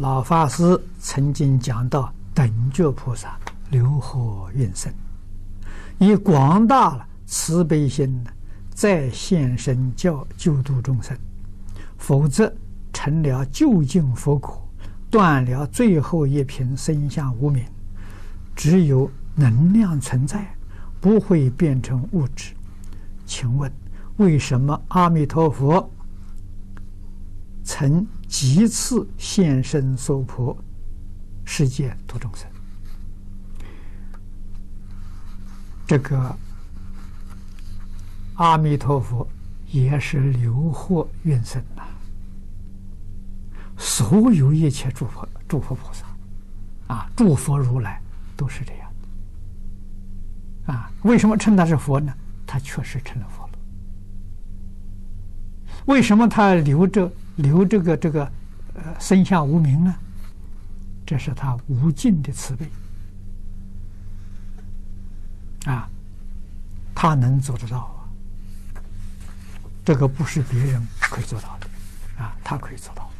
老法师曾经讲到，等觉菩萨留获孕生，以广大慈悲心呢，再现身教救度众生，否则成了究竟佛果，断了最后一品生相无明，只有能量存在，不会变成物质。请问，为什么阿弥陀佛曾几次现身娑婆世界度众生？这个阿弥陀佛也是留获孕生呐。所有一切诸佛、诸佛菩萨啊，诸佛如来都是这样的啊。为什么称他是佛呢？他确实成了佛了。为什么他留着留这个这个呃身下无名呢？这是他无尽的慈悲啊，他能做得到啊。这个不是别人可以做到的啊，他可以做到。